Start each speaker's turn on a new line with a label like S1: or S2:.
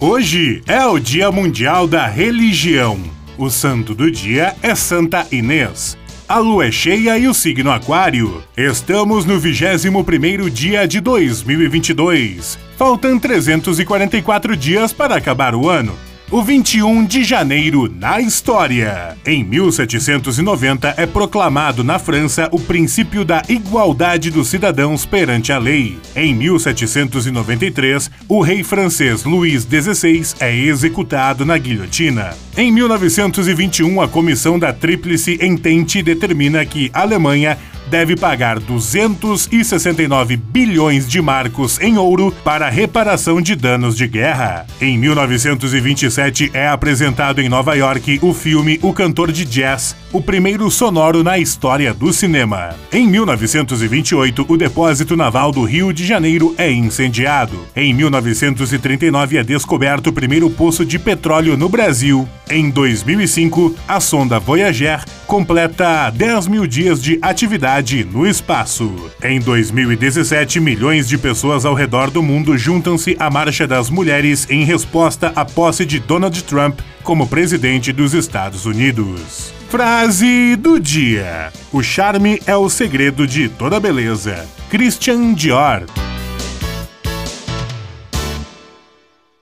S1: Hoje é o Dia Mundial da Religião. O santo do dia é Santa Inês. A lua é cheia e o signo Aquário. Estamos no 21º dia de 2022. Faltam 344 dias para acabar o ano o 21 de janeiro na história. Em 1790 é proclamado na França o princípio da igualdade dos cidadãos perante a lei. Em 1793, o rei francês Luís XVI é executado na guilhotina. Em 1921, a Comissão da Tríplice Entente determina que a Alemanha deve pagar 269 bilhões de marcos em ouro para reparação de danos de guerra. Em 1927 é apresentado em Nova York o filme O Cantor de Jazz, o primeiro sonoro na história do cinema. Em 1928, o depósito naval do Rio de Janeiro é incendiado. Em 1939 é descoberto o primeiro poço de petróleo no Brasil. Em 2005, a sonda Voyager completa 10 mil dias de atividade no espaço. Em 2017, milhões de pessoas ao redor do mundo juntam-se à Marcha das Mulheres em resposta à posse de Donald Trump como presidente dos Estados Unidos. Frase do dia: O charme é o segredo de toda beleza. Christian Dior.